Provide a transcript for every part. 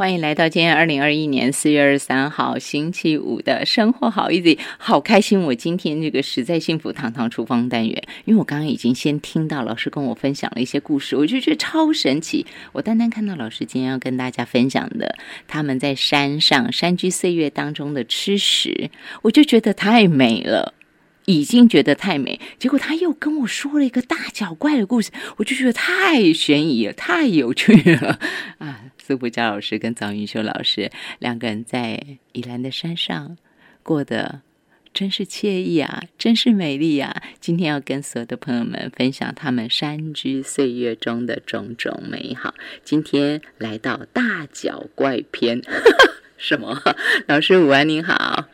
欢迎来到今天二零二一年四月二十三号星期五的生活好 easy，好开心！我今天这个实在幸福堂堂厨房单元，因为我刚刚已经先听到老师跟我分享了一些故事，我就觉得超神奇。我单单看到老师今天要跟大家分享的他们在山上山居岁月当中的吃食，我就觉得太美了。已经觉得太美，结果他又跟我说了一个大脚怪的故事，我就觉得太悬疑了，太有趣了啊！苏福佳老师跟张云修老师两个人在宜兰的山上过得真是惬意啊，真是美丽啊！今天要跟所有的朋友们分享他们山居岁月中的种种美好。今天来到大脚怪篇，什么？老师午安，您好。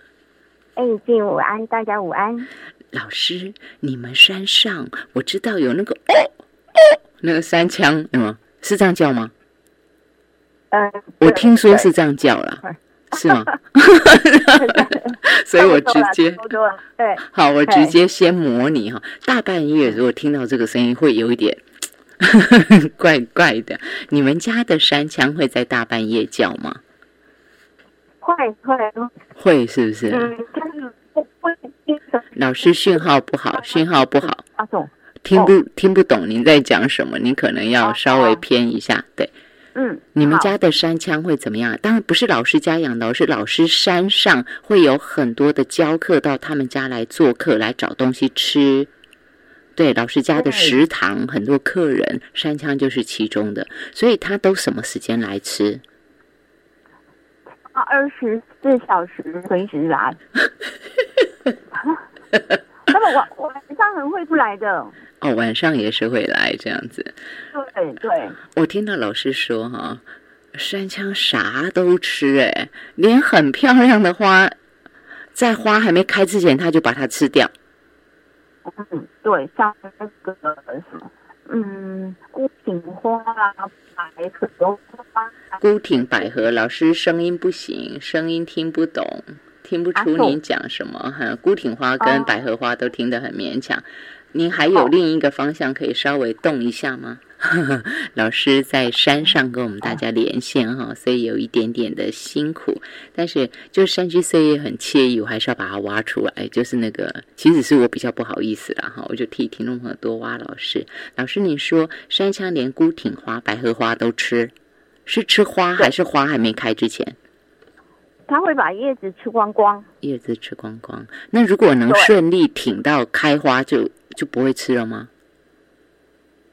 哎，静午安，大家午安。老师，你们山上我知道有那个哦哦，那个山枪，嗯，是这样叫吗？嗯，我听说是这样叫了，是吗？所以我直接对，好，我直接先模拟哈。大半夜如果听到这个声音，会有一点 怪怪的。你们家的山枪会在大半夜叫吗？会会会是不是？嗯，但是不会。老师讯号不好，讯号不好，听不听不懂您在讲什么？您可能要稍微偏一下。对，嗯，你们家的山枪会怎么样？当然不是老师家养的，是老师山上会有很多的教课到他们家来做客，来找东西吃。对，老师家的食堂很多客人，山枪就是其中的，所以他都什么时间来吃？二十四小时随时来，他们晚晚上很会不来的。哦，晚上也是会来这样子。对对，我听到老师说哈，山枪啥都吃，哎，连很漂亮的花，在花还没开之前，他就把它吃掉。嗯，对，像那个什么。嗯，孤挺花啊，百合花。孤挺百合，老师声音不行，声音听不懂，听不出您讲什么。哈，孤挺花跟百合花都听得很勉强。您还有另一个方向可以稍微动一下吗？老师在山上跟我们大家连线哈，所以有一点点的辛苦，但是就山居岁月很惬意，我还是要把它挖出来。就是那个，其实是我比较不好意思啦哈，我就替听众朋友多挖老师。老师，你说山枪连孤挺花、百合花都吃，是吃花还是花还没开之前？他会把叶子吃光光，叶子吃光光。那如果能顺利挺到开花，就就不会吃了吗？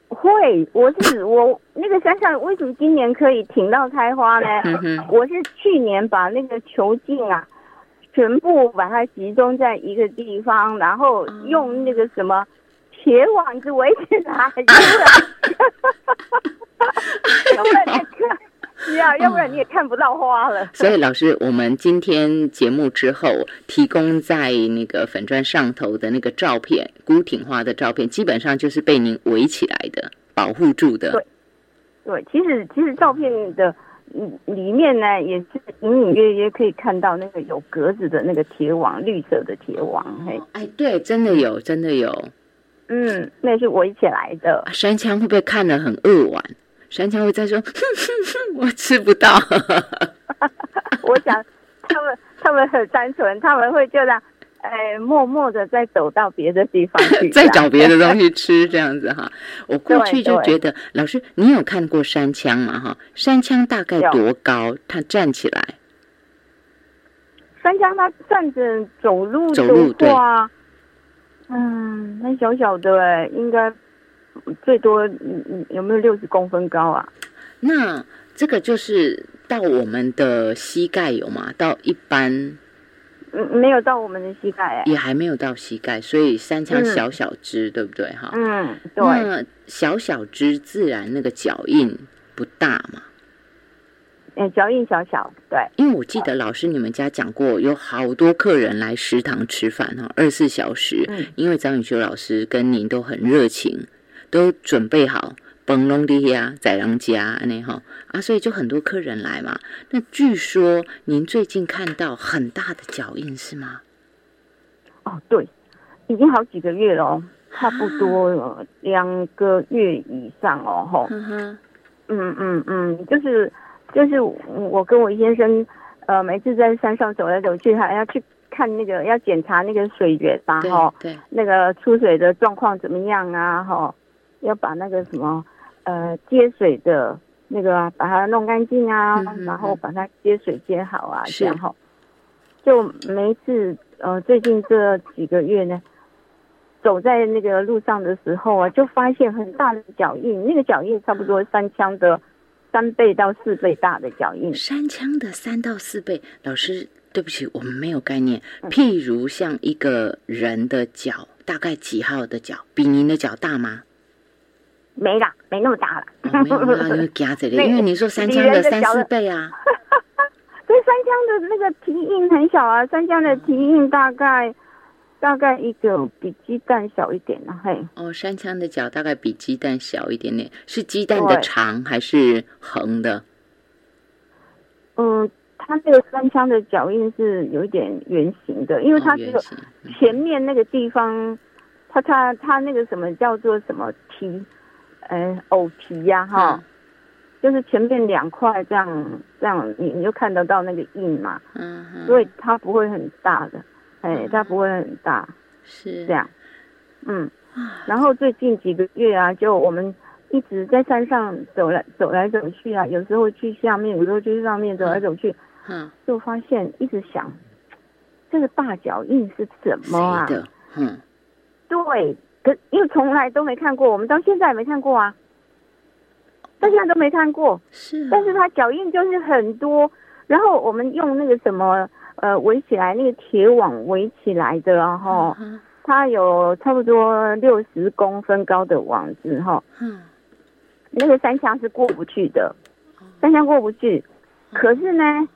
会，我是 我那个山上为什么今年可以挺到开花呢？我是去年把那个球茎啊，全部把它集中在一个地方，然后用那个什么铁网子围起来，要不然你看，是啊，要不然你也看不到花了。所以老师，我们今天节目之后提供在那个粉砖上头的那个照片，孤挺花的照片，基本上就是被您围起来的，保护住的。对，对，其实其实照片的里面呢，也是隐隐约约可以看到那个有格子的那个铁网，绿色的铁网。嘿，哎，对，真的有，真的有。嗯，那是围起来的。山枪会不会看得很扼腕？山羌会在说：“哼哼哼，我吃不到。”我想他们他们很单纯，他们会就这样，哎，默默的再走到别的地方去，再找别的东西吃，这样子哈。我过去就觉得，老师，你有看过山枪吗？哈，山枪大概多高？它站起来，山枪它站着走路走路对啊嗯，那小小的哎，应该。最多有没有六十公分高啊？那这个就是到我们的膝盖有吗？到一般，嗯，没有到我们的膝盖哎，也还没有到膝盖，所以三枪小小只，对不对？哈，嗯，对。那小小只自然那个脚印不大嘛？嗯，脚印小小，对。因为我记得老师你们家讲过，有好多客人来食堂吃饭哈，二十四小时。嗯，因为张雨秋老师跟您都很热情。都准备好，崩隆的呀，在人家那哈啊，所以就很多客人来嘛。那据说您最近看到很大的脚印是吗？哦，对，已经好几个月了，差不多两个月以上哦，吼。嗯嗯嗯，就是就是我跟我先生，呃，每次在山上走来走去，还要去看那个，要检查那个水源吧，哈，对，那个出水的状况怎么样啊，哈，要把那个什么，呃，接水的那个把它弄干净啊，然后把它接水接好啊，这样哈。就每一次，呃，最近这几个月呢，走在那个路上的时候啊，就发现很大的脚印，那个脚印差不多三枪的。三倍到四倍大的脚印，三枪的三到四倍。老师，对不起，我们没有概念。譬如像一个人的脚，大概几号的脚？比您的脚大吗？没啦，没那么大了。没有啊，因为夹着的，因为你说三枪的三四倍啊。对，三枪的那个蹄印很小啊，三枪的蹄印大概。大概一个比鸡蛋小一点呢，嘿。哦，三枪的脚大概比鸡蛋小一点点，是鸡蛋的长还是横的？嗯，它那个三枪的脚印是有一点圆形的，因为它这个前面那个地方，它它它那个什么叫做什么蹄，呃，偶皮呀，哈，就是前面两块这样这样，你你就看得到那个印嘛，嗯，所以它不会很大的。哎，它不会很大，是。这样，嗯，然后最近几个月啊，就我们一直在山上走来走来走去啊，有时候去下面，有时候去上面走来走去，嗯，就发现一直想，这个大脚印是什么啊？嗯，对，可因为从来都没看过，我们到现在也没看过啊，到现在都没看过，是，但是它脚印就是很多，然后我们用那个什么。呃，围起来那个铁网围起来的，然后它有差不多六十公分高的网子，哈，嗯，那个山枪是过不去的，山枪过不去，可是呢，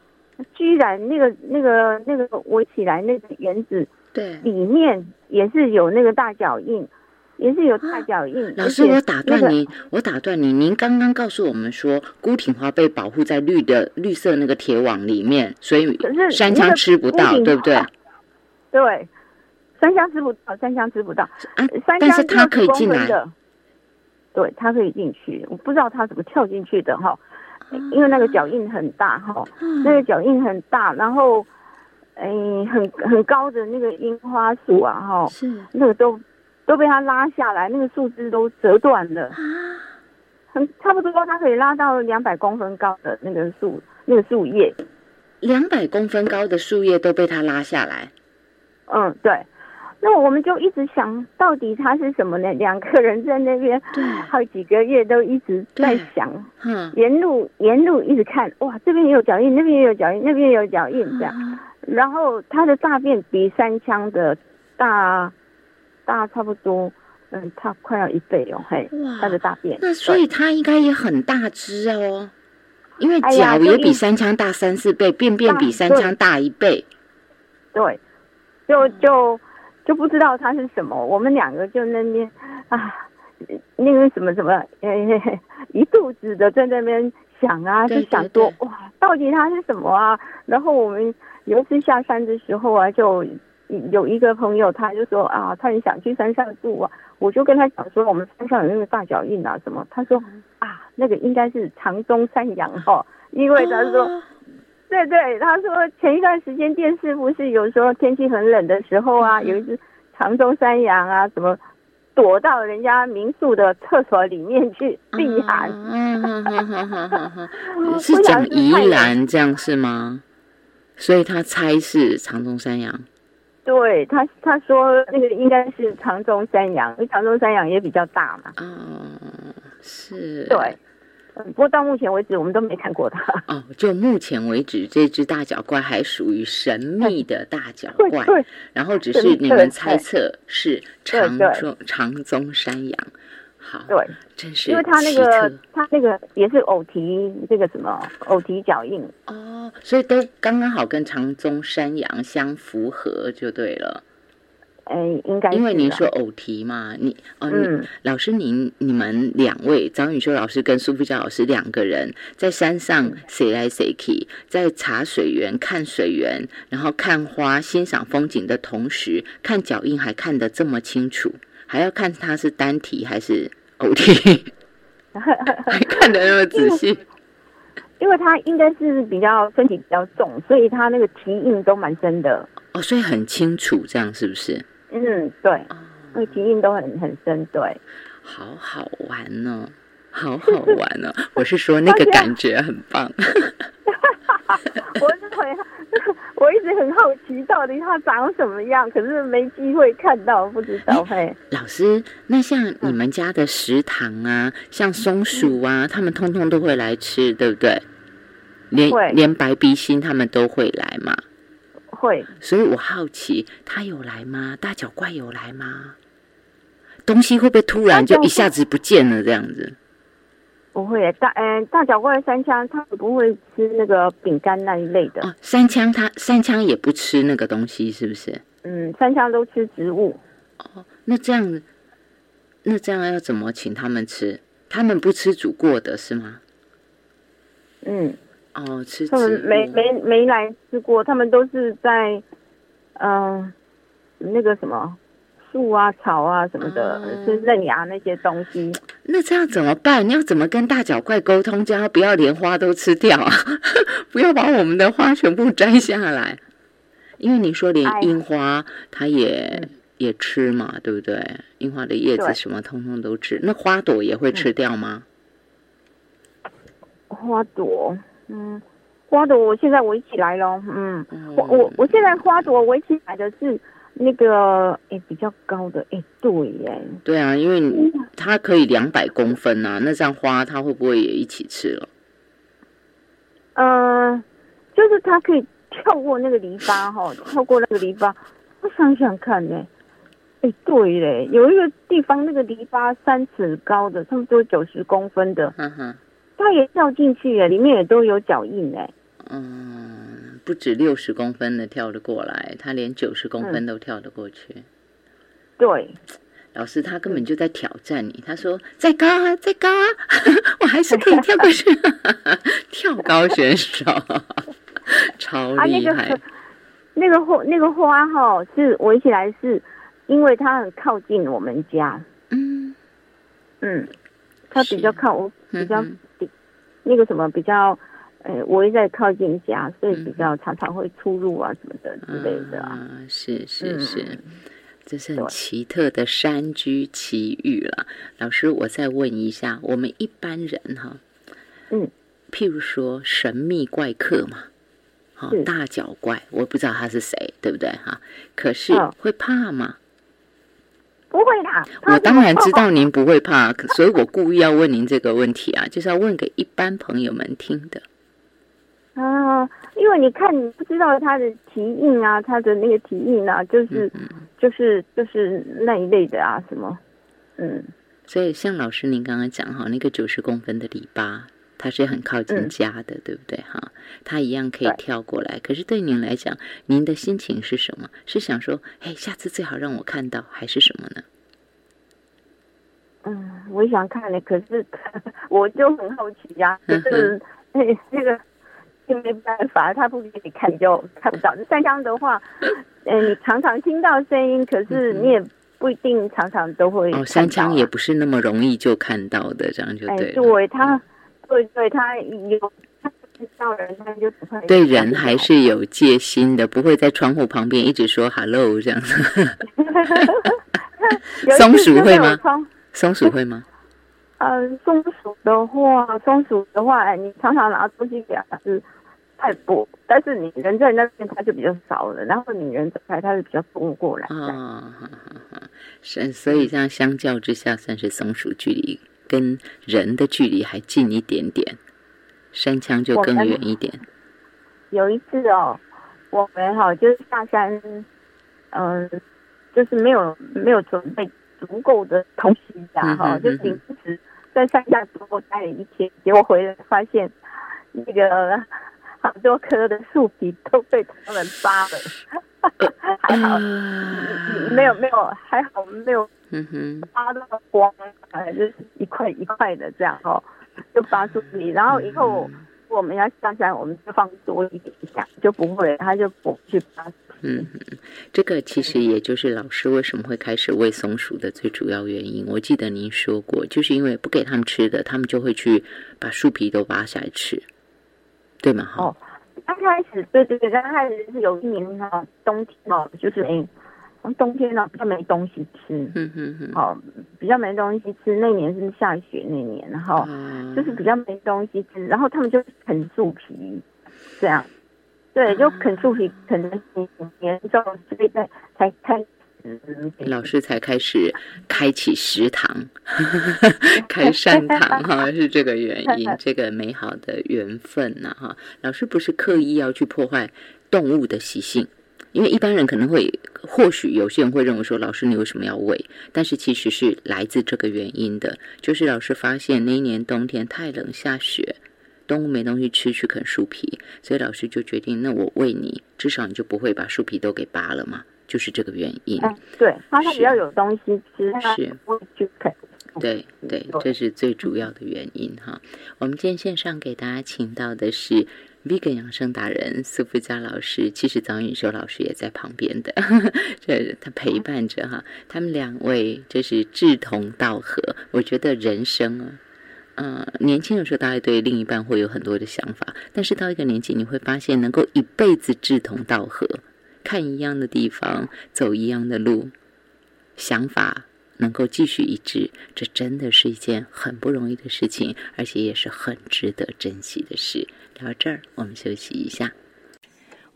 居然那个那个那个围起来那个原子，对，里面也是有那个大脚印。也是有大脚印。老师，我打断您，我打断您。您刚刚告诉我们说，孤挺花被保护在绿的绿色那个铁网里面，所以山枪吃不到，对不对？对，山枪吃不到，山枪吃不到。啊，但是它可以进来。对，它可以进去。我不知道它怎么跳进去的哈，因为那个脚印很大哈，那个脚印很大，然后，哎，很很高的那个樱花树啊哈，是那个都。都被它拉下来，那个树枝都折断了，很差不多，它可以拉到两百公分高的那个树，那个树叶，两百公分高的树叶都被它拉下来。嗯，对。那我们就一直想到底它是什么呢？两个人在那边，好几个月都一直在想，嗯，沿路沿路一直看，哇，这边也有脚印，那边也有脚印，那边也有脚印，这样。然后它的大便比三枪的大。大差不多，嗯，它快要一倍哦，嘿，它的大便。那所以它应该也很大只哦，因为脚也比三枪大三四倍，便便比三枪大一倍。对，就就就不知道它是什么。我们两个就那边啊，那个什么什么，呃，一肚子的在那边想啊，就想多哇，到底它是什么啊？然后我们有一次下山的时候啊，就。有一个朋友，他就说啊，他很想去山上住啊。我就跟他讲说，我们山上有那个大脚印啊，什么？他说啊，那个应该是长鬃山羊哈，因为他说，对对，他说前一段时间电视不是有时候天气很冷的时候啊，有一只长鬃山羊啊，什么躲到人家民宿的厕所里面去避寒。嗯嗯嗯嗯 是讲宜兰这样是吗？所以他猜是长鬃山羊。对他，他说那个应该是长中山羊，因为长中山羊也比较大嘛。嗯，是。对，不过到目前为止我们都没看过它。哦，就目前为止，这只大脚怪还属于神秘的大脚 怪。对。然后只是你们猜测是长中长鬃山羊。好，对，真是因为他那个，他那个也是偶蹄，这个什么偶蹄脚印。哦，所以都刚刚好跟长鬃山羊相符合就对了。哎，应该因为您说偶蹄嘛，你哦，你老师您你们两位张宇修老师跟苏富佳老师两个人在山上谁来谁去，在茶水源看水源，然后看花欣赏风景的同时，看脚印还看得这么清楚。还要看它是单体还是偶体，还看得那么仔细。因为它应该是比较身体比较重，所以它那个蹄印都蛮深的。哦，所以很清楚，这样是不是？嗯，对，那个蹄印都很很深，对。好好玩呢，好好玩呢！我是说那个感觉很棒。我是很，我一直很好奇，到底它长什么样，可是没机会看到，不知道。嘿，老师，那像你们家的食堂啊，像松鼠啊，他们通通都会来吃，对不对？连连白鼻心他们都会来嘛？会。所以我好奇，他有来吗？大脚怪有来吗？东西会不会突然就一下子不见了？这样子？不会，大嗯，大脚怪三枪，它不会吃那个饼干那一类的。哦，三枪他三枪也不吃那个东西，是不是？嗯，三枪都吃植物。哦，那这样，那这样要怎么请他们吃？他们不吃煮过的是吗？嗯。哦，吃他们没没没来吃过，他们都是在嗯那个什么。树啊、草啊什么的，是嫩芽那些东西。那这样怎么办？你要怎么跟大脚怪沟通，叫他不要连花都吃掉啊？不要把我们的花全部摘下来。因为你说连樱花它也也吃嘛，对不对？樱花的叶子什么通通都吃，那花朵也会吃掉吗？花朵，嗯，花朵我现在围起来了，嗯，我我我现在花朵围起来的是。那个诶，比较高的诶，对耶。对啊，因为它可以两百公分呐，那这样花它会不会也一起吃了？嗯，就是它可以跳过那个篱笆哈，跳过那个篱笆。我想想看呢，哎，对嘞，有一个地方那个篱笆三尺高的，差不多九十公分的，嗯哼，它也跳进去耶，里面也都有脚印哎。嗯，不止六十公分的跳得过来，他连九十公分都跳得过去。对，老师他根本就在挑战你。他说：“再高啊，再高啊，我还是可以跳过去。”跳高选手，超厉害。那个花，那个花哈，是围起来，是因为它很靠近我们家。嗯嗯，它比较靠我，比较那个什么比较。哎，我也在靠近家，所以比较常常会出入啊什么的之类的啊。是是是，这是很奇特的山居奇遇了。老师，我再问一下，我们一般人哈，嗯，譬如说神秘怪客嘛，好大脚怪，我不知道他是谁，对不对哈？可是会怕吗？不会的。我当然知道您不会怕，所以我故意要问您这个问题啊，就是要问给一般朋友们听的。啊，因为你看，你不知道他的蹄印啊，他的那个蹄印啊，就是就是就是那一类的啊，什么，嗯。所以像老师您刚刚讲哈，那个九十公分的篱笆，它是很靠近家的，对不对哈？它一样可以跳过来。可是对您来讲，您的心情是什么？是想说，哎，下次最好让我看到，还是什么呢？嗯，我想看的，可是 我就很好奇呀，就是 那那个。没办法，他不给你看就看不到。三枪的话，嗯，你常常听到声音，可是你也不一定常常都会。哦，三枪也不是那么容易就看到的，这样就对。对，他，对对，他有他知道人，他就不会。对人还是有戒心的，不会在窗户旁边一直说 “hello” 这样子。松鼠会吗？松鼠会吗？呃，松鼠的话，松鼠的话，哎，你常常拿东西给它吃。太多，但是你人在那边，它就比较少了。然后你人走开，它是比较多过来。啊，是，所以这样相较之下，算是松鼠距离跟人的距离还近一点点，山枪就更远一点。有一次哦，我们哈就是下山，嗯，就是没有没有准备足够的东西呀，哈，就临时在山下多待了一天，结果回来发现那个。好多棵的树皮都被他们扒了，还好没有没有还好没有扒到光，哎，就是一块一块的这样哦，就扒树皮。然后以后我们要下山，我们就放多一点下，就不会，他就不去扒。嗯，这个其实也就是老师为什么会开始喂松鼠的最主要原因。我记得您说过，就是因为不给他们吃的，他们就会去把树皮都扒下来吃。对吗？哦，刚开始对对对，刚开始是有一年哈，冬天哦，就是哎，冬天呢比较没东西吃，嗯嗯嗯，哦，比较没东西吃。那年是下雪那年，然后就是比较没东西吃，然后他们就啃树皮，这样，对，就啃树皮，啃的挺严重，所以在才开。老师才开始开启食堂，开善堂哈，是这个原因，这个美好的缘分呐哈。老师不是刻意要去破坏动物的习性，因为一般人可能会，或许有些人会认为说，老师你为什么要喂？但是其实是来自这个原因的，就是老师发现那一年冬天太冷下雪，动物没东西吃去啃树皮，所以老师就决定，那我喂你，至少你就不会把树皮都给扒了嘛。就是这个原因，对，它它比较有东西吃，是不去啃。对对，这是最主要的原因哈。我们今天线上给大家请到的是 Vegan 养生达人苏富佳老师，其实张允修老师也在旁边的，这他陪伴着哈。他们两位就是志同道合。我觉得人生啊，嗯，年轻的时候大家对另一半会有很多的想法，但是到一个年纪，你会发现能够一辈子志同道合。看一样的地方，走一样的路，想法能够继续一致，这真的是一件很不容易的事情，而且也是很值得珍惜的事。聊到这儿，我们休息一下。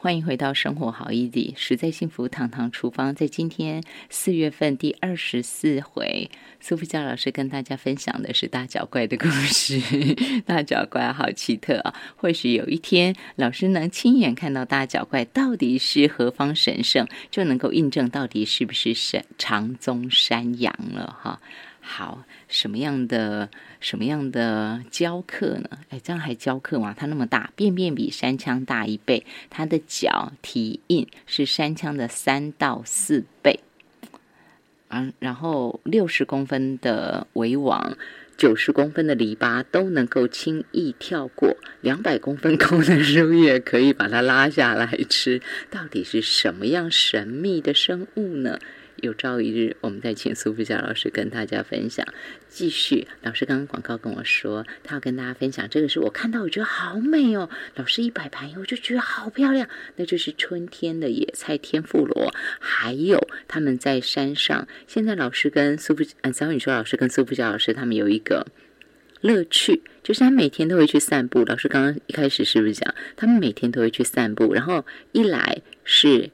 欢迎回到生活好 easy，实在幸福堂堂厨房。在今天四月份第二十四回，苏富佳老师跟大家分享的是大脚怪的故事。大脚怪好奇特啊！或许有一天，老师能亲眼看到大脚怪到底是何方神圣，就能够印证到底是不是神长宗山羊了哈。好，什么样的什么样的教课呢？哎，这样还教课吗？它那么大，便便比山枪大一倍，它的脚体印是山枪的三到四倍。啊，然后六十公分的围网，九十公分的篱笆都能够轻易跳过，两百公分高的树叶可以把它拉下来吃。到底是什么样神秘的生物呢？有朝一日，我们再请苏富佳老师跟大家分享。继续，老师刚刚广告跟我说，他要跟大家分享这个是我看到我觉得好美哦。老师一摆盘以后就觉得好漂亮，那就是春天的野菜天妇罗。还有他们在山上，现在老师跟苏富嗯，张宇说老师跟苏富佳老师他们有一个乐趣，就是他每天都会去散步。老师刚刚一开始是不是讲，他们每天都会去散步？然后一来是。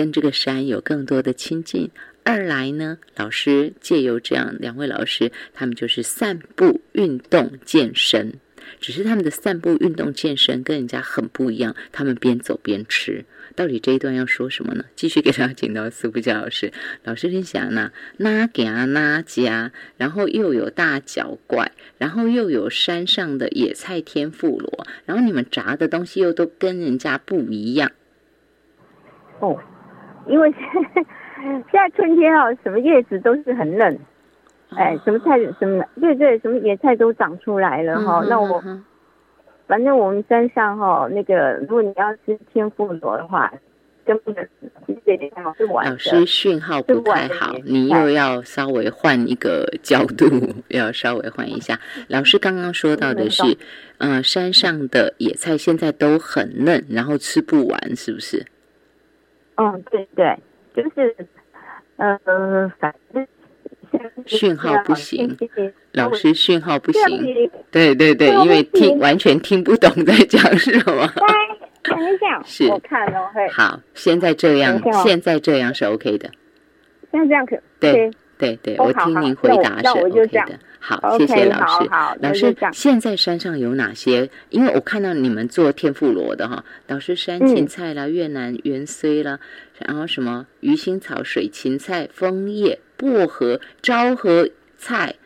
跟这个山有更多的亲近。二来呢，老师借由这样两位老师，他们就是散步、运动、健身。只是他们的散步、运动、健身跟人家很不一样。他们边走边吃。到底这一段要说什么呢？继续给大家请到苏富佳老师。老师你想呢？哪家哪家？然后又有大脚怪，然后又有山上的野菜天妇罗，然后你们炸的东西又都跟人家不一样。哦。因为 现在春天啊，什么叶子都是很嫩，哎，什么菜什么对对，什么野菜都长出来了哈。那我反正我们山上哈，那个如果你要吃天妇罗的话，根本这点好是晚老师讯号不太好，你又要稍微换一个角度，要稍微换一下。老师刚刚说到的是，嗯，山上的野菜现在都很嫩，然后吃不完，是不是？嗯，对对，就是，呃，反正讯号不行，老师讯号不行，对对对，因为听完全听不懂在讲什么。等一下，是，我看哦，好，现在这样，现在这样是 OK 的，现在这样可对对对，我听您回答是 OK 的。好，谢谢老师。老师，现在山上有哪些？因为我看到你们做天妇罗的哈，老师山芹菜啦、越南芫荽啦，然后什么鱼腥草、水芹菜、枫叶、薄荷、昭和菜、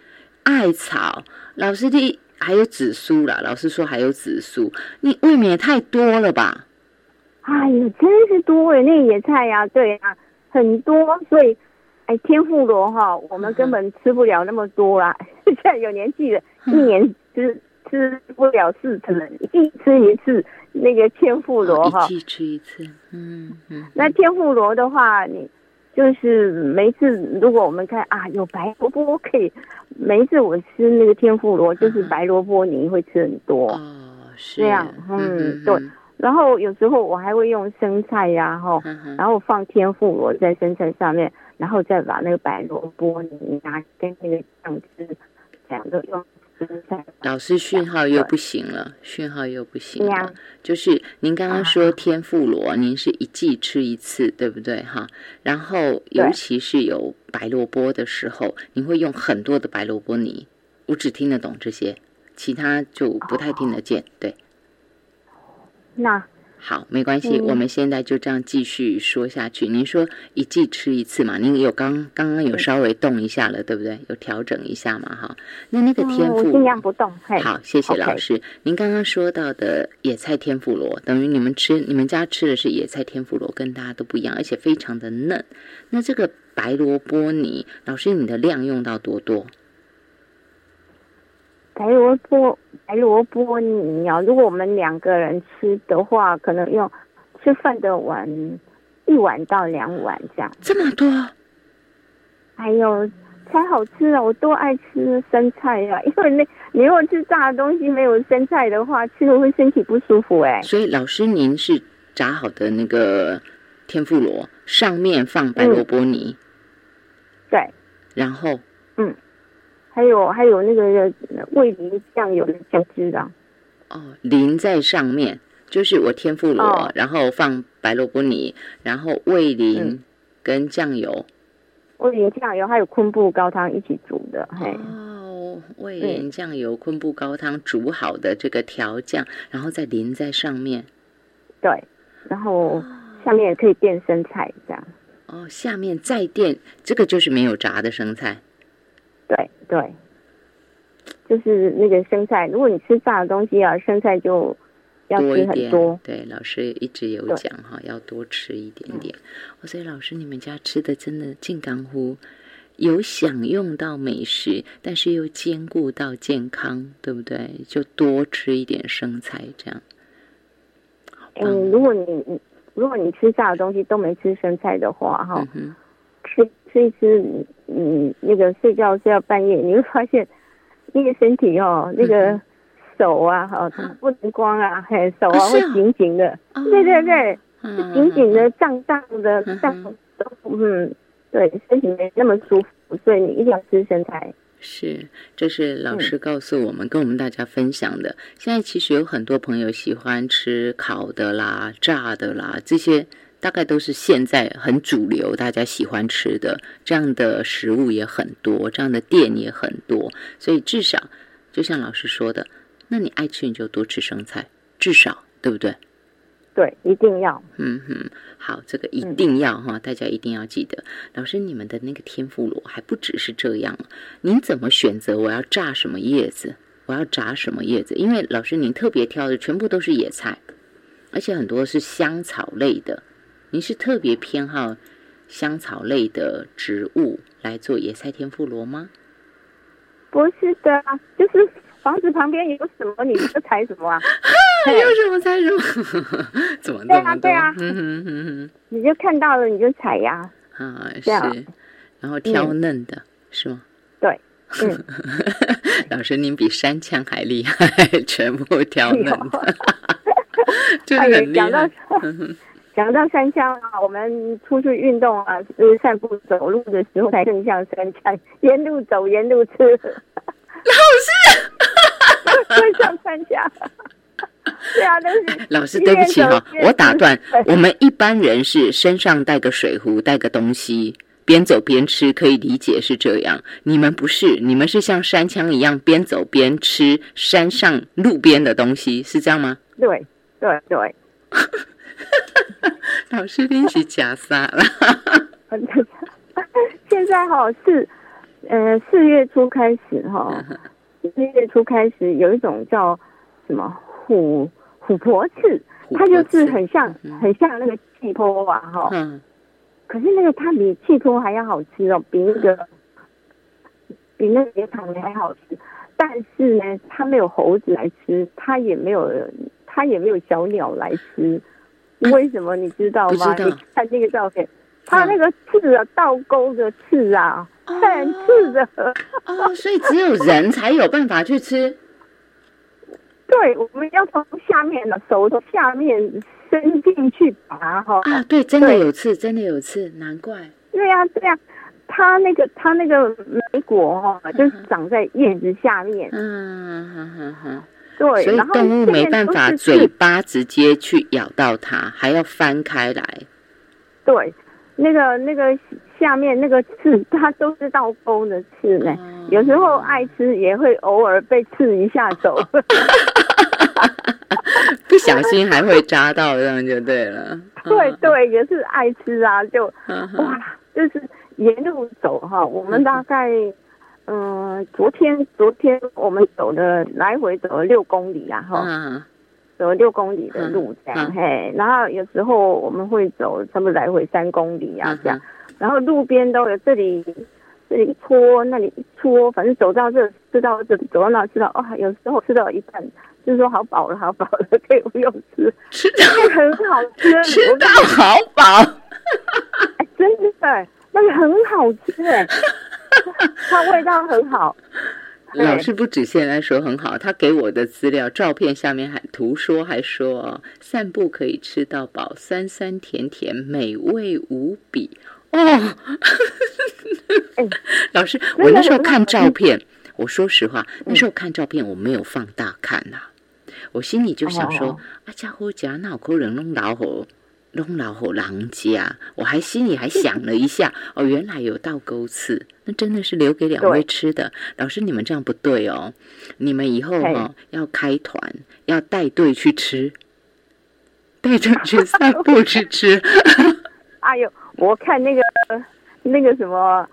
艾草。老师的还有紫苏啦，老师说还有紫苏，你未免也太多了吧？哎呀，真是多哎，那野菜呀，对啊，很多，所以。哎，天妇罗哈，我们根本吃不了那么多啦。现在有年纪了，一年吃吃不了四次，一吃一次那个天妇罗哈。一季吃一次，嗯嗯。那天妇罗的话，你就是每次如果我们看啊，有白萝卜可以，每一次我吃那个天妇罗就是白萝卜泥会吃很多。哦，是这样，嗯，对。然后有时候我还会用生菜呀，哈，然后放天妇罗在生菜上面，然后再把那个白萝卜泥拿跟那个酱汁两个用。老师讯号又不行了，讯号又不行了。就是您刚刚说天妇罗，您是一季吃一次，对不对？哈，然后尤其是有白萝卜的时候，你会用很多的白萝卜泥。我只听得懂这些，其他就不太听得见。对，那。好，没关系，我们现在就这样继续说下去。您说一季吃一次嘛？您有刚刚刚有稍微动一下了，对不对？有调整一下嘛？哈，那那个天妇，尽量不动。好，谢谢老师。您刚刚说到的野菜天妇罗，等于你们吃，你们家吃的是野菜天妇罗，跟大家都不一样，而且非常的嫩。那这个白萝卜泥，老师你的量用到多多？白萝卜，白萝卜泥啊！如果我们两个人吃的话，可能用吃饭的碗一碗到两碗这样。这么多？哎呦，才好吃啊！我多爱吃生菜呀，因为那你如果吃炸的东西没有生菜的话，吃了会身体不舒服哎。所以老师，您是炸好的那个天妇罗，上面放白萝卜泥。对。然后。嗯。还有还有那个味淋酱油的酱汁啊，哦，淋在上面，就是我天妇罗，然后放白萝卜泥，然后味淋跟酱油，味淋酱油还有昆布高汤一起煮的，哦，味淋酱油昆布高汤煮好的这个调酱，然后再淋在上面，对，然后下面也可以垫生菜这样，哦，下面再垫这个就是没有炸的生菜。对对，就是那个生菜。如果你吃炸的东西啊，生菜就要吃很多。对，老师一直有讲哈，要多吃一点点。所以老师，你们家吃的真的健康乎？有享用到美食，但是又兼顾到健康，对不对？就多吃一点生菜，这样。嗯，如果你如果你吃炸的东西都没吃生菜的话，哈。吃吃一吃，嗯，那个睡觉睡到半夜，你会发现那个身体哦，那个手啊，哈，不能光啊，嘿，手啊会紧紧的，对对对，紧紧的胀胀的胀，嗯，对，身体没那么舒服，所以你一定要吃生菜。是，这是老师告诉我们，跟我们大家分享的。现在其实有很多朋友喜欢吃烤的啦、炸的啦这些。大概都是现在很主流，大家喜欢吃的这样的食物也很多，这样的店也很多，所以至少就像老师说的，那你爱吃你就多吃生菜，至少对不对？对，一定要。嗯哼，好，这个一定要哈，大家一定要记得。老师，你们的那个天妇罗还不只是这样，您怎么选择我要炸什么叶子，我要炸什么叶子？因为老师您特别挑的全部都是野菜，而且很多是香草类的。你是特别偏好香草类的植物来做野菜天妇罗吗？不是的，就是房子旁边有什么你就采什么啊？有什么采什么？怎么对啊对啊，你就看到了你就采呀。啊，是，然后挑嫩的是吗？对，嗯，老师您比山枪还厉害，全部挑嫩的，就很厉害。讲到山枪啊，我们出去运动啊，就是散步走路的时候才更像山枪，沿路走沿路吃。老师，更像山枪。对啊，但是。老师，对不起哈，我打断。我们一般人是身上带个水壶，带个东西，边走边吃，可以理解是这样。你们不是，你们是像山枪一样边走边吃山上路边的东西，是这样吗？对对对。老师练习假杀了。现在哈是，呃，四月初开始哈，四月初开始有一种叫什么虎虎婆刺，它就是很像很像那个气泡啊哈。嗯。可是那个它比气泡还要好吃哦，比那个比那个草莓还好吃。但是呢，它没有猴子来吃，它也没有它也没有小鸟来吃。为什么你知道吗？你看那个照片，它那个刺啊，倒钩的刺啊，很刺的。哦，所以只有人才有办法去吃。对，我们要从下面的手从下面伸进去拔哈。啊，对，真的有刺，真的有刺，难怪。对呀，对呀，它那个它那个莓果哈，就是长在叶子下面。嗯哼哼哼。对，所以动物没办法嘴巴直接去咬到它，还要翻开来。对，那个那个下面那个刺，它都是倒钩的刺呢。有时候爱吃，也会偶尔被刺一下手。不小心还会扎到，这样就对了。对对，也是爱吃啊，就哇，就是沿路走哈，我们大概。嗯，昨天昨天我们走了来回走了六公里啊，哈，走了六公里的路这样，嘿，然后有时候我们会走差不多来回三公里啊这样，然后路边都有这里这里一搓那里一搓，反正走到这吃到这走到那吃到，哦，有时候吃到一半就是说好饱了好饱了，可以不用吃，吃的很好吃，吃到好饱，真的那个很好吃。哎。它味道很好，老师不止现在说很好，他给我的资料照片下面还图说还说散步可以吃到饱，酸酸甜甜，美味无比。哦。老师，我那时候看照片，我说实话，那时候看照片我没有放大看呐，我心里就想说，啊，家伙家脑壳人弄老虎。弄老虎狼家，我还心里还想了一下，哦，原来有倒钩刺，那真的是留给两位吃的。老师，你们这样不对哦，你们以后哦要开团，要带队去吃，带着去散步去吃。哎呦，我看那个那个什么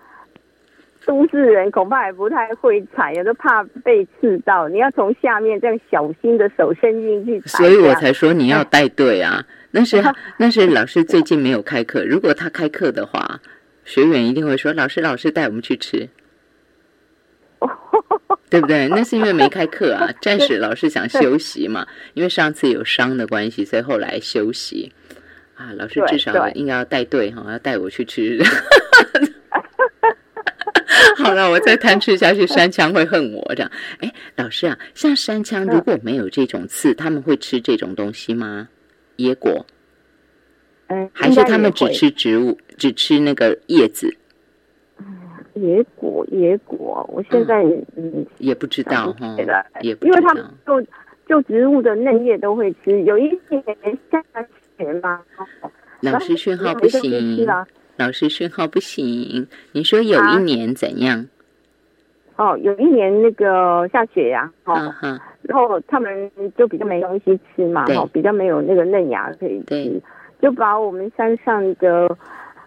都市人，恐怕也不太会踩，有的怕被刺到。你要从下面这样小心的手伸进去所以我才说你要带队啊。那是 那是老师最近没有开课，如果他开课的话，学员一定会说：“老师，老师带我们去吃，对不对？”那是因为没开课啊，暂时老师想休息嘛，因为上次有伤的关系，所以后来休息。啊，老师至少应该要带队哈，要带我去吃。好了，我再贪吃下去，山枪会恨我这样。哎，老师啊，像山枪如果没有这种刺，他们会吃这种东西吗？野果，嗯，还是他们只吃植物，只吃那个叶子。野果，野果，我现在嗯也不知道哈，也因为他们就就植物的嫩叶都会吃，有一些下钱吗？老师讯号不行，老师讯号不行。你说有一年怎样？哦，有一年那个下雪呀，哦，然后他们就比较没东西吃嘛，哦，比较没有那个嫩芽可以吃，就把我们山上的，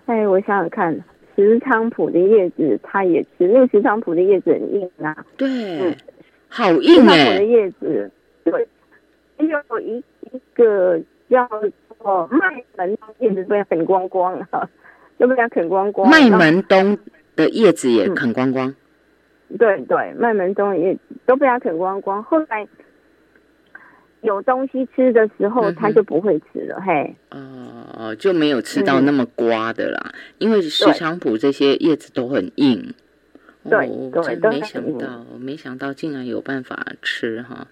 哎，我想想看，石菖蒲的叶子，它也吃，那个石菖蒲的叶子很硬啊，对，好硬哎，石菖蒲的叶子，对，还有一一个叫做麦门叶子被啃光光了，就被它啃光光，麦门冬的叶子也啃光光。对对，麦门冬也都被他啃光光。后来有东西吃的时候，他就不会吃了。嘿，哦，就没有吃到那么瓜的啦。因为石菖蒲这些叶子都很硬。对对，没想到，没想到竟然有办法吃哈。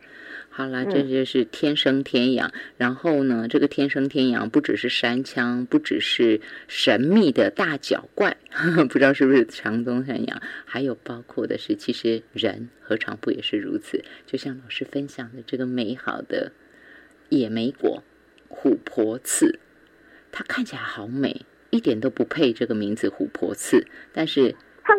好了，这就是天生天养。然后呢，这个天生天养不只是山枪，不只是神秘的大脚怪，不知道是不是长鬃山羊，还有包括的是，其实人何尝不也是如此？就像老师分享的这个美好的野莓果琥珀刺，它看起来好美，一点都不配这个名字琥珀刺，但是。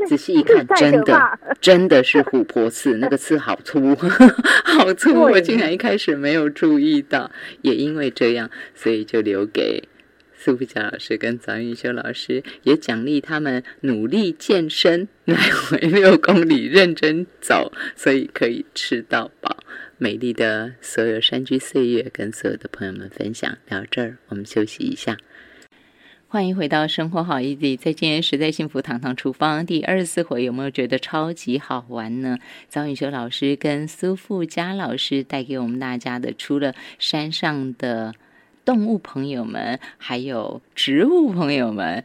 仔细一看，真的真的 是琥珀刺，那个刺好粗，好粗！我竟然一开始没有注意到，也因为这样，所以就留给苏富佳老师跟张玉修老师，也奖励他们努力健身，来回六公里认真走，所以可以吃到饱。美丽的所有山居岁月，跟所有的朋友们分享。聊这儿，我们休息一下。欢迎回到生活好 easy，在今天实在幸福堂堂厨房第二十四回，有没有觉得超级好玩呢？张雨修老师跟苏富佳老师带给我们大家的，除了山上的动物朋友们，还有植物朋友们，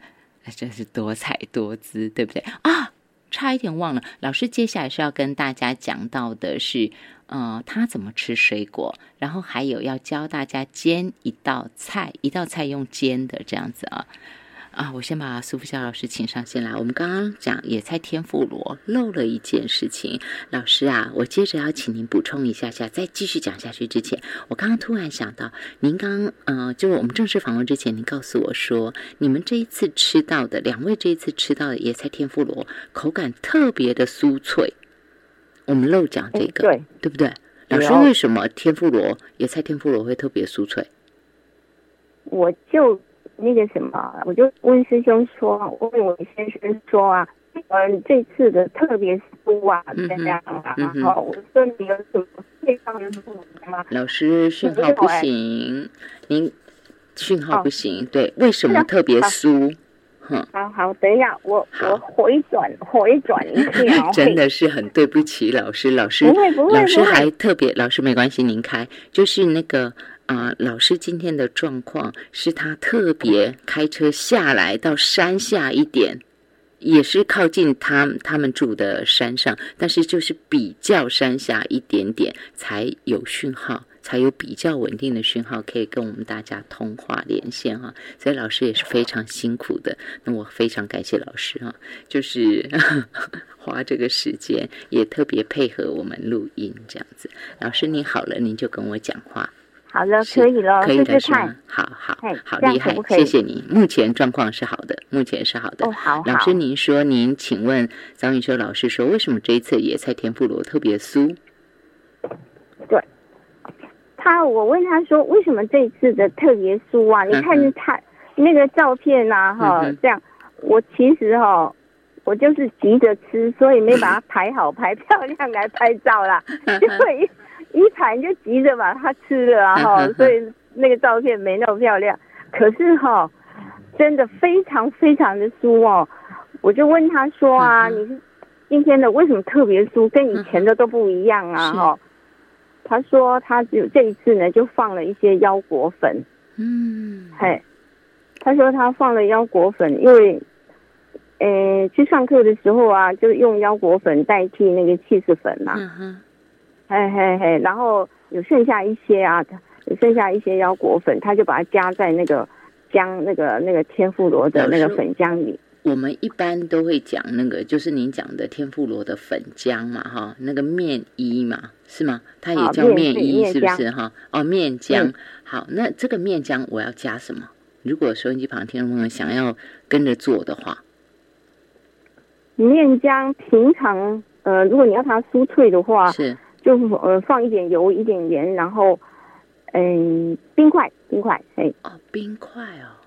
真是多彩多姿，对不对啊？差一点忘了，老师接下来是要跟大家讲到的是，呃，他怎么吃水果，然后还有要教大家煎一道菜，一道菜用煎的这样子啊。啊，我先把苏福孝老师请上线来。我们刚刚讲野菜天妇罗漏了一件事情，老师啊，我接着要请您补充一下下。在继续讲下去之前，我刚刚突然想到，您刚呃，就是我们正式访问之前，您告诉我说，你们这一次吃到的两位这一次吃到的野菜天妇罗口感特别的酥脆。我们漏讲这个，对对不对？老师，为什么天妇罗野菜天妇罗会特别酥脆？我就。那个什么，我就问师兄说，问我先生说啊，嗯，这次的特别酥啊，这样啊，然后我说你有什么配方的不吗？老师讯号不行，您讯号不行，对，为什么特别酥？哼，好好，等一下，我我回转回转一下，真的是很对不起老师，老师不会不会，老师还特别，老师没关系，您开，就是那个。啊，老师今天的状况是他特别开车下来到山下一点，也是靠近他他们住的山上，但是就是比较山下一点点才有讯号，才有比较稳定的讯号可以跟我们大家通话连线哈。所以老师也是非常辛苦的，那我非常感谢老师哈，就是 花这个时间也特别配合我们录音这样子。老师您好了，您就跟我讲话。好了，可以了，可以的是吗？好好好厉害，谢谢你。目前状况是好的，目前是好的。哦，好。老师，您说，您请问张云修老师说，为什么这一次野菜天妇罗特别酥？对，他我问他说，为什么这一次的特别酥啊？你看他那个照片呐，哈，这样，我其实哈，我就是急着吃，所以没把它排好，排漂亮来拍照啦，因为。一盘就急着把它吃了啊哈，所以那个照片没那么漂亮。可是哈，真的非常非常的酥哦。我就问他说啊，你是今天的为什么特别酥，跟以前的都不一样啊哈？他说他只有这一次呢，就放了一些腰果粉。嗯，嘿，他说他放了腰果粉，因为，呃，去上课的时候啊，就用腰果粉代替那个气势粉嘛。嘿嘿嘿，然后有剩下一些啊，有剩下一些腰果粉，他就把它加在那个姜那个那个天妇罗的那个粉浆里。我们一般都会讲那个，就是您讲的天妇罗的粉浆嘛，哈，那个面衣嘛，是吗？它也叫面衣，是不是哈？哦，面浆。好，那这个面浆我要加什么？如果收音机旁听众朋友想要跟着做的话，面浆平常呃，如果你要它酥脆的话是。就是呃放一点油一点盐，然后嗯冰块冰块嘿哦冰块哦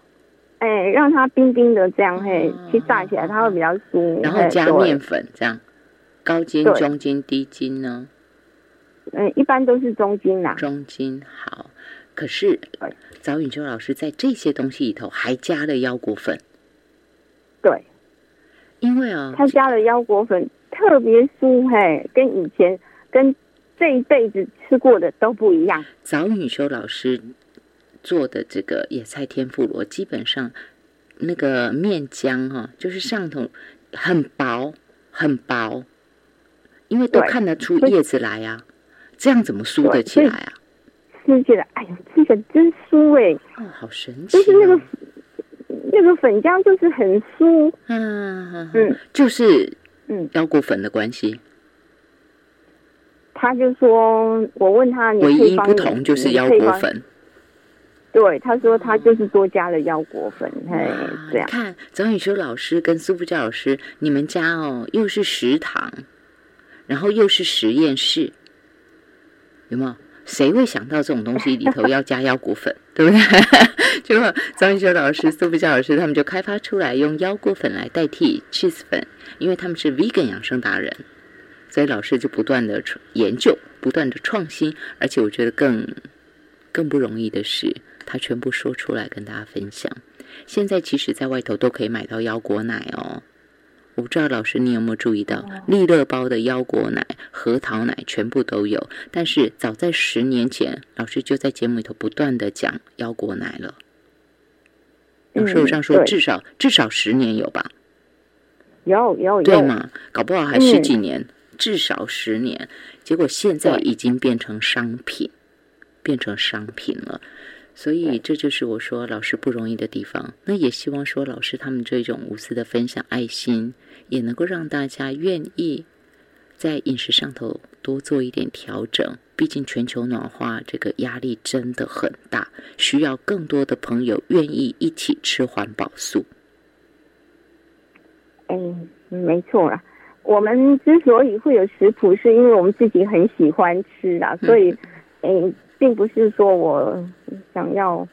哎让它冰冰的这样嘿去炸起来它会比较酥，然后加面粉这样高筋中筋低筋呢？嗯一般都是中筋啦。中筋好，可是早允秋老师在这些东西里头还加了腰果粉。对，因为啊他加了腰果粉特别酥嘿，跟以前跟。这一辈子吃过的都不一样。早女修老师做的这个野菜天妇罗，基本上那个面浆哈，就是上头很薄很薄，因为都看得出叶子来啊。这样怎么酥得起来啊？吃起来，哎呀，这个真酥哎！哦，好神奇！就是那个那个粉浆，就是很酥。嗯嗯，就是嗯腰果粉的关系。他就说：“我问他，你唯一不同就是腰果粉。”对，他说他就是多加了腰果粉。嘿，这样看，张雨修老师跟苏富教老师，你们家哦，又是食堂，然后又是实验室，有没有？谁会想到这种东西里头要加腰果粉，对不对？就张雨修老师、苏富教老师他们就开发出来用腰果粉来代替 cheese 粉，因为他们是 vegan 养生达人。所以老师就不断的研究，不断的创新，而且我觉得更更不容易的是，他全部说出来跟大家分享。现在其实，在外头都可以买到腰果奶哦。我不知道老师你有没有注意到，利乐包的腰果奶、核桃奶全部都有。但是早在十年前，老师就在节目里头不断的讲腰果奶了。老师我这样说，至少至少十年有吧？有有有，对嘛？搞不好还十几年，至少十年。结果现在已经变成商品，变成商品了。所以这就是我说老师不容易的地方。那也希望说老师他们这种无私的分享爱心，也能够让大家愿意在饮食上头多做一点调整。毕竟全球暖化这个压力真的很大，需要更多的朋友愿意一起吃环保素。嗯，没错啦。我们之所以会有食谱，是因为我们自己很喜欢吃啊，所以，诶，并不是说我想要，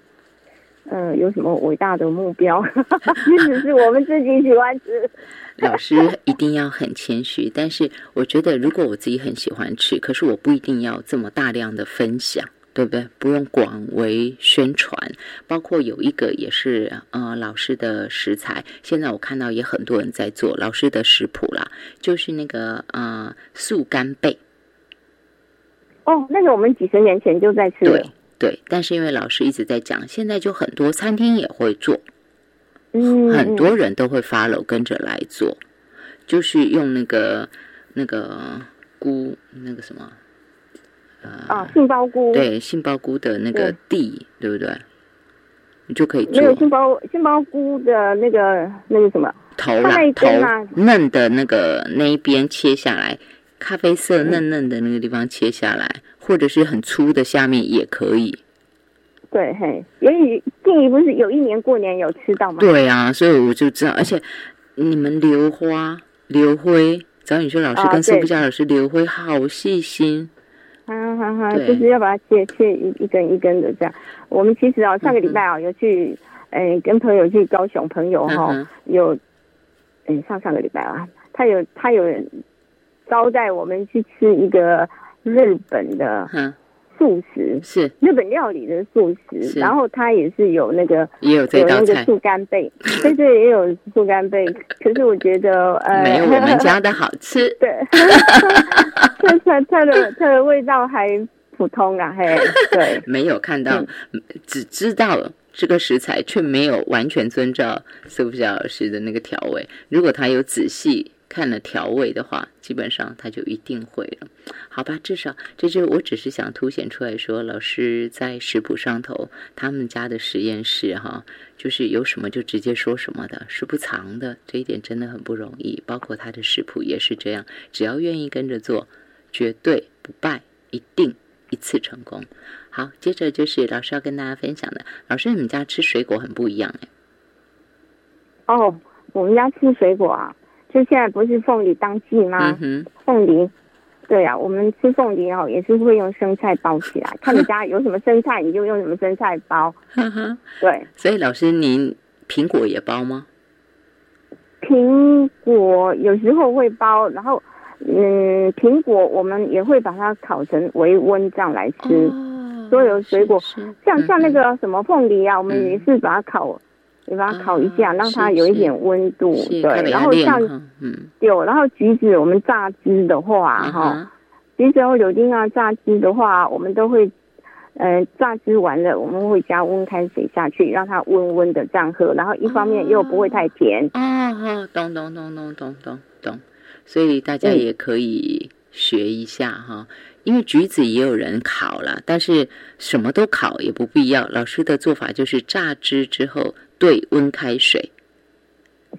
呃，有什么伟大的目标，只是我们自己喜欢吃。老师一定要很谦虚，但是我觉得，如果我自己很喜欢吃，可是我不一定要这么大量的分享。对不对？不用广为宣传，包括有一个也是呃老师的食材，现在我看到也很多人在做老师的食谱啦，就是那个呃素干贝。哦，那个我们几十年前就在吃。对对，但是因为老师一直在讲，现在就很多餐厅也会做，嗯，很多人都会 follow 跟着来做，就是用那个那个菇那个什么。啊，杏鲍菇对杏鲍菇的那个蒂，对不对？你就可以做。没有杏鲍杏鲍菇的那个那个什么头啦，头嫩的那个那一边切下来，咖啡色嫩嫩的那个地方切下来，或者是很粗的下面也可以。对，嘿，也许静怡不是有一年过年有吃到吗？对啊，所以我就知道，而且你们留花刘辉，找你说老师跟苏布佳老师刘辉好细心。哈哈哈，就是要把它切切一一根一根的这样。我们其实啊，上个礼拜啊，有去，诶，跟朋友去高雄，朋友哈有，诶，上上个礼拜啊，他有他有招待我们去吃一个日本的。素食是日本料理的素食，然后它也是有那个也有有那个素干贝，对对，也有素干贝。可是我觉得呃，没有我们家的好吃。对，它它它的它的味道还普通啊，嘿，对，没有看到，只知道这个食材，却没有完全遵照苏菲老师的那个调味。如果他有仔细。看了调味的话，基本上他就一定会了，好吧？至少这就我只是想凸显出来说，老师在食谱上头，他们家的实验室哈，就是有什么就直接说什么的，是不藏的，这一点真的很不容易。包括他的食谱也是这样，只要愿意跟着做，绝对不败，一定一次成功。好，接着就是老师要跟大家分享的，老师你们家吃水果很不一样哎。哦，我们家吃水果啊。就现在不是凤梨当季吗？凤梨，对呀，我们吃凤梨哦，也是会用生菜包起来。看你家有什么生菜，你就用什么生菜包。对。所以老师，您苹果也包吗？苹果有时候会包，然后嗯，苹果我们也会把它烤成微温这样来吃。所有水果，像像那个什么凤梨啊，我们也是把它烤。你把它烤一下，让它有一点温度，对。然后像，嗯，有。然后橘子，我们榨汁的话，哈，橘子和柳丁啊，榨汁的话，我们都会，呃，榨汁完了，我们会加温开水下去，让它温温的这样喝。然后一方面又不会太甜。啊，好，懂懂懂懂懂懂懂。所以大家也可以学一下哈，因为橘子也有人烤了，但是什么都烤也不必要。老师的做法就是榨汁之后。对，温开水，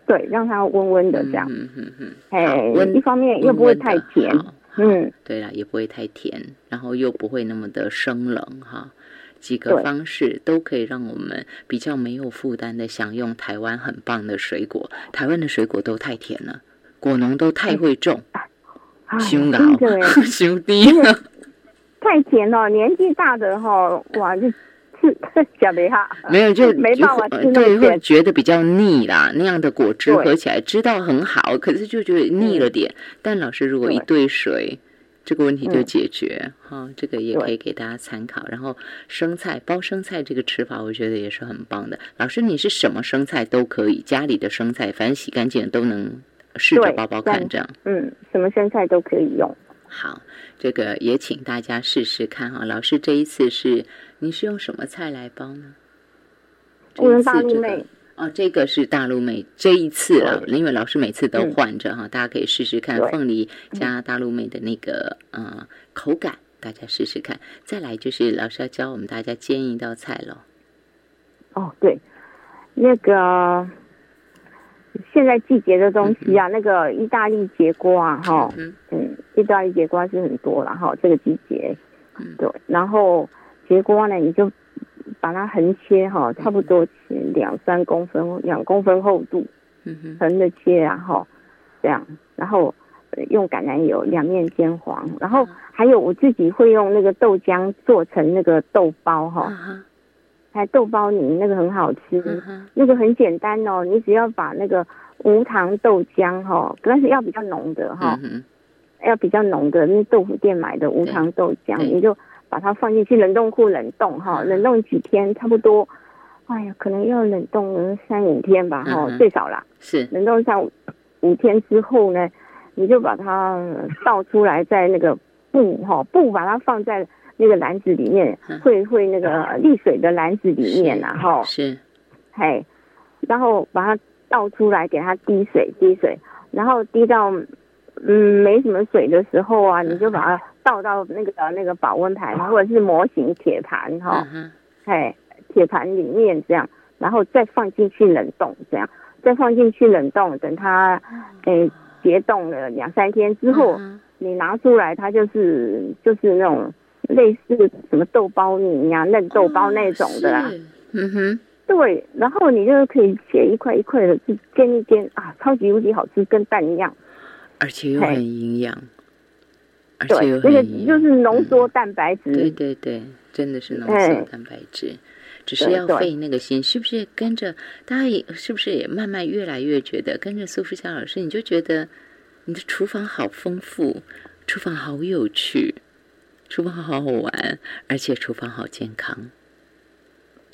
对，让它温温的这样，嗯嗯嗯，哎，一方面又不会太甜，嗯，对了，也不会太甜，然后又不会那么的生冷哈，几个方式都可以让我们比较没有负担的享用台湾很棒的水果。台湾的水果都太甜了，果农都太会种，胸高，胸低，太甜了，年纪大的哈，哇就。讲没哈，没有就 没办法对，会觉得比较腻啦。那样的果汁喝起来知道很好，可是就觉得腻了点。但老师如果一兑水，这个问题就解决哈。这个也可以给大家参考。然后生菜包生菜这个吃法，我觉得也是很棒的。老师，你是什么生菜都可以，家里的生菜反正洗干净都能试着包包看这样。嗯，什么生菜都可以用。好，这个也请大家试试看哈。老师这一次是。你是用什么菜来包呢？我用大陆妹哦，这个是大陆妹这一次啊，因为老师每次都换着哈，大家可以试试看凤梨加大陆妹的那个呃口感，大家试试看。再来就是老师要教我们大家煎一道菜喽。哦，对，那个现在季节的东西啊，那个意大利节瓜哈，嗯，意大利节瓜是很多了哈，这个季节，对，然后节瓜呢，你就。把它横切哈，差不多切两三公分，两公分厚度，横着切然后这样，然后用橄榄油两面煎黄，然后还有我自己会用那个豆浆做成那个豆包哈，还豆包泥那个很好吃，那个很简单哦，你只要把那个无糖豆浆哈，但是要比较浓的哈，要比较浓的那豆腐店买的无糖豆浆，你就。把它放进去冷冻库冷冻哈，冷冻几天差不多，哎呀，可能要冷冻三五天吧哈，最少啦。是冷冻三五五天之后呢，你就把它倒出来，在那个布哈布把它放在那个篮子里面，会会那个沥水的篮子里面然后。是，嘿，然后把它倒出来，给它滴水滴水，然后滴到嗯没什么水的时候啊，你就把它。倒到那个那个保温盘或者是模型铁盘哈，嘿，铁盘里面这样，然后再放进去冷冻这样，再放进去冷冻，等它诶结冻了两三天之后，你拿出来，它就是就是那种类似什么豆包泥呀、嫩豆包那种的啦。嗯哼，对，然后你就可以切一块一块的去煎一煎啊，超级无敌好吃，跟蛋一样，而且又很营养。对，那个就是浓缩蛋白质。对对对，真的是浓缩蛋白质，只是要费那个心，是不是？跟着大家也是不是也慢慢越来越觉得，跟着苏富佳老师，你就觉得你的厨房好丰富，厨房好有趣，厨房好好玩，而且厨房好健康。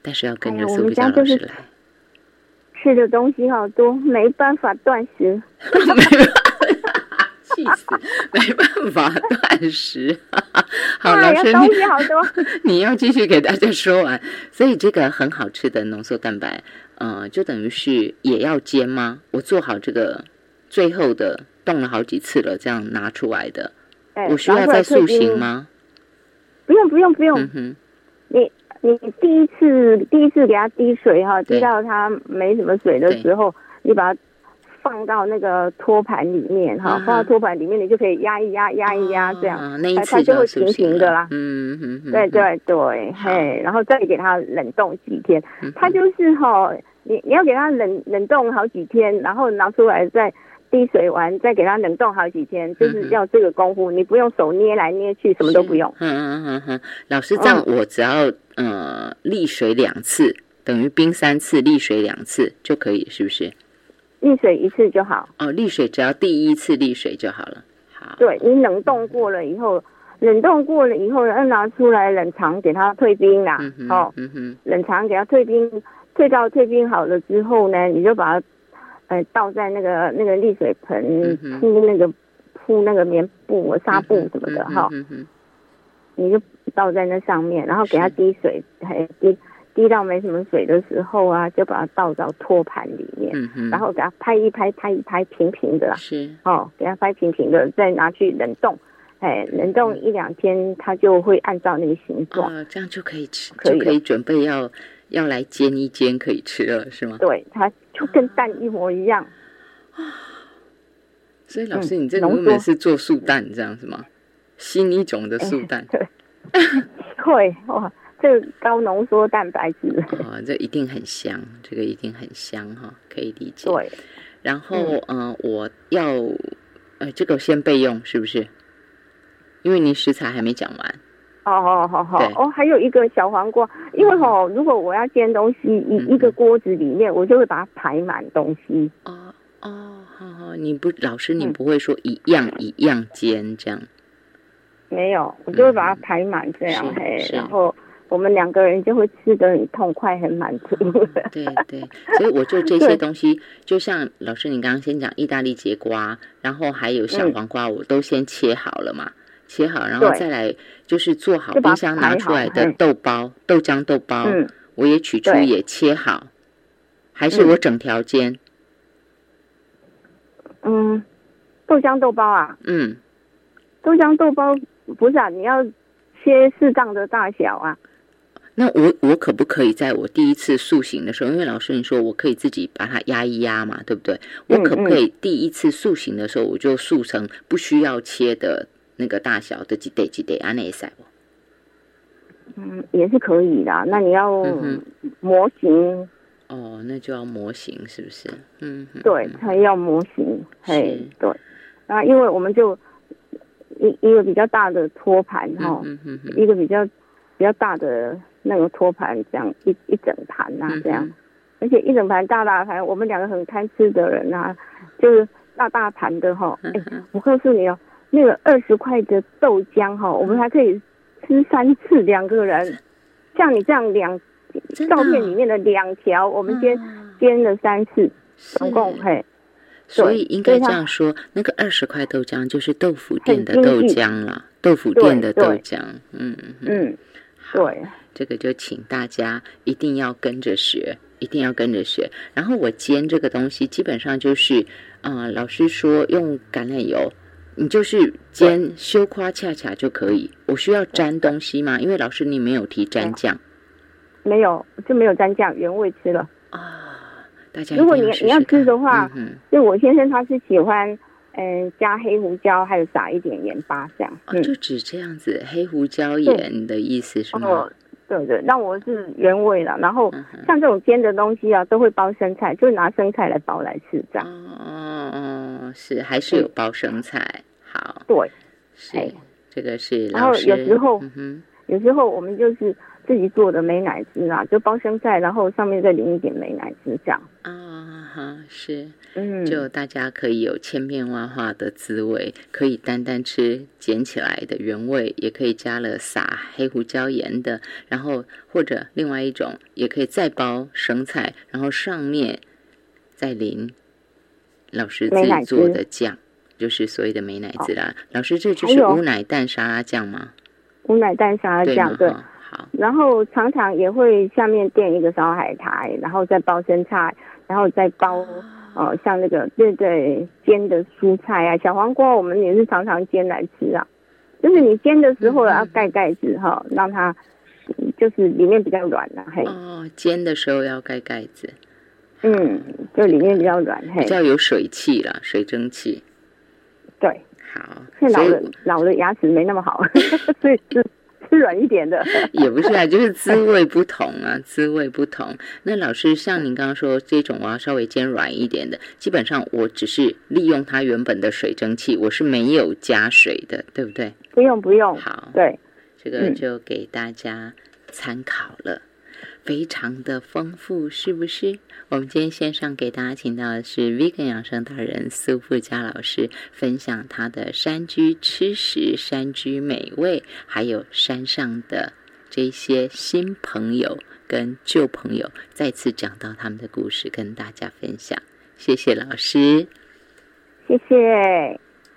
但是要跟着苏比佳老师来，吃的东西好多，没办法断食。气死，没办法断食。好，老师，东西好多，你要继续给大家说完。所以这个很好吃的浓缩蛋白，嗯，就等于是也要煎吗？我做好这个最后的冻了好几次了，这样拿出来的，我需要再塑形吗？不用，不用，不用。你你第一次第一次给它滴水哈，滴到它没什么水的时候，你把它。放到那个托盘里面哈，放到托盘里面，你就可以压一压，压一压，这样。它它就会平平的啦。嗯嗯对对对，嘿，然后再给它冷冻几天，它就是哈，你你要给它冷冷冻好几天，然后拿出来再滴水完，再给它冷冻好几天，就是要这个功夫，你不用手捏来捏去，什么都不用。嗯嗯嗯嗯，老师这样，我只要呃沥水两次，等于冰三次，沥水两次就可以，是不是？沥水一次就好哦，沥水只要第一次沥水就好了。好，对你冷冻过了以后，冷冻过了以后，要拿出来冷藏给它退冰啦。哦，冷藏给它退冰，退到退冰好了之后呢，你就把它呃倒在那个那个沥水盆，铺那个铺那个棉布、纱布什么的哈。你就倒在那上面，然后给它滴水，还滴。滴到没什么水的时候啊，就把它倒到托盘里面，然后给它拍一拍，拍一拍平平的啦。是哦，给它拍平平的，再拿去冷冻。哎，冷冻一两天，它就会按照那个形状。哦，这样就可以吃，就可以准备要要来煎一煎，可以吃了，是吗？对，它就跟蛋一模一样。所以老师，你这个原本是做素蛋这样是吗？新一种的素蛋。对，会哇。这高浓缩蛋白质哦，这一定很香，这个一定很香哈，可以理解。对，然后嗯，我要呃，这个先备用是不是？因为你食材还没讲完。哦哦好好哦，还有一个小黄瓜，因为哦，如果我要煎东西，一一个锅子里面，我就会把它排满东西。哦哦，好好，你不老师，你不会说一样一样煎这样？没有，我就会把它排满这样嘿，然后。我们两个人就会吃的很痛快，很满足。对对，所以我就这些东西，就像老师你刚刚先讲意大利节瓜，然后还有小黄瓜，我都先切好了嘛，切好，然后再来就是做好冰箱拿出来的豆包、豆浆豆包，我也取出也切好，还是我整条煎？嗯，豆浆豆包啊。嗯，豆浆豆包不是啊，你要切适当的大小啊。那我我可不可以在我第一次塑形的时候，因为老师你说我可以自己把它压一压嘛，对不对？我可不可以第一次塑形的时候，我就塑成不需要切的那个大小的几得几得安内塞嗯，也是可以的。那你要模型哦，那就要模型是不是？嗯，对，它要模型。嘿，对。那因为我们就一一个比较大的托盘哈，一个比较比较大的。那个托盘这样一一整盘呐，这样，而且一整盘大大盘，我们两个很贪吃的人啊，就是大大盘的哈。哎，我告诉你哦，那个二十块的豆浆哈，我们还可以吃三次，两个人。像你这样两照片里面的两条，我们煎煎了三次，总共嘿。所以应该这样说，那个二十块豆浆就是豆腐店的豆浆了，豆腐店的豆浆。嗯嗯，对。这个就请大家一定要跟着学，一定要跟着学。然后我煎这个东西，基本上就是，啊，老师说用橄榄油，你就是煎修夸恰恰就可以。我需要沾东西吗？因为老师你没有提沾酱，没有就没有沾酱，原味吃了啊。大家如果你你要吃的话，就我先生他是喜欢，嗯，加黑胡椒，还有撒一点盐巴这样。就只这样子，黑胡椒盐的意思是吗？对对，那我是原味的。然后像这种煎的东西啊，都会包生菜，就拿生菜来包来吃这样。哦哦，是还是有包生菜？好，对，是这个是。然后有时候，有时候我们就是自己做的美乃滋啊，就包生菜，然后上面再淋一点美乃滋这样。啊哈，是。嗯，就大家可以有千变万化的滋味，可以单单吃捡起来的原味，也可以加了撒黑胡椒盐的，然后或者另外一种，也可以再包生菜，然后上面再淋老师自己做的酱，就是所谓的美乃滋啦。老师，这就是乌奶蛋沙拉酱吗？乌奶蛋沙拉酱，对。好。然后常常也会下面垫一个烧海苔，然后再包生菜，然后再包。哦，像那个对对煎的蔬菜啊，小黄瓜我们也是常常煎来吃啊。就是你煎的时候要盖盖子哈，让它就是里面比较软啊。嘿。哦，煎的时候要盖盖子。嗯，就里面比较软，嘿。比较有水汽了，水蒸气。对。好。现在老了，老了牙齿没那么好，所以是。吃 软一点的 也不是啊，就是滋味不同啊，滋味不同。那老师像您刚刚说这种，我要稍微煎软一点的，基本上我只是利用它原本的水蒸气，我是没有加水的，对不对？不用不用。好，对，这个就给大家参考了。非常的丰富，是不是？我们今天线上给大家请到的是 Vegan 养生达人苏富佳老师，分享他的山居吃食、山居美味，还有山上的这些新朋友跟旧朋友，再次讲到他们的故事，跟大家分享。谢谢老师，谢谢。